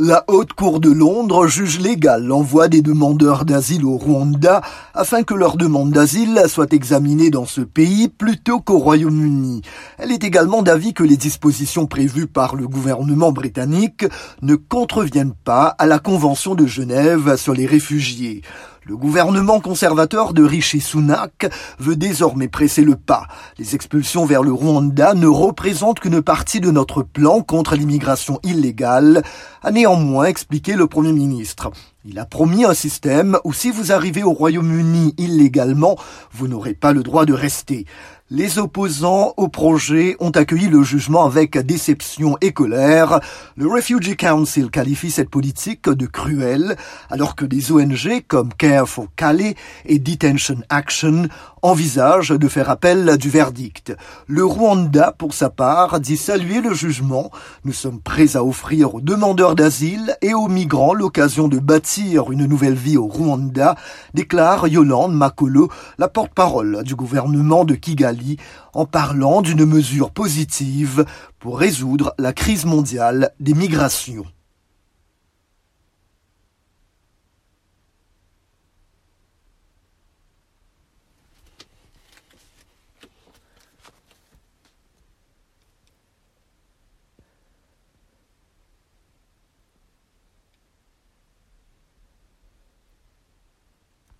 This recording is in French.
La Haute Cour de Londres juge légal l'envoi des demandeurs d'asile au Rwanda afin que leur demande d'asile soit examinée dans ce pays plutôt qu'au Royaume-Uni. Elle est également d'avis que les dispositions prévues par le gouvernement britannique ne contreviennent pas à la Convention de Genève sur les réfugiés. Le gouvernement conservateur de Rishi Sunak veut désormais presser le pas. Les expulsions vers le Rwanda ne représentent qu'une partie de notre plan contre l'immigration illégale, a néanmoins expliqué le Premier ministre. Il a promis un système où si vous arrivez au Royaume-Uni illégalement, vous n'aurez pas le droit de rester. Les opposants au projet ont accueilli le jugement avec déception et colère. Le Refugee Council qualifie cette politique de cruelle, alors que des ONG comme Care for Calais et Detention Action envisagent de faire appel du verdict. Le Rwanda, pour sa part, dit saluer le jugement. Nous sommes prêts à offrir aux demandeurs d'asile et aux migrants l'occasion de bâtir une nouvelle vie au Rwanda, déclare Yolande Makolo, la porte-parole du gouvernement de Kigali en parlant d'une mesure positive pour résoudre la crise mondiale des migrations.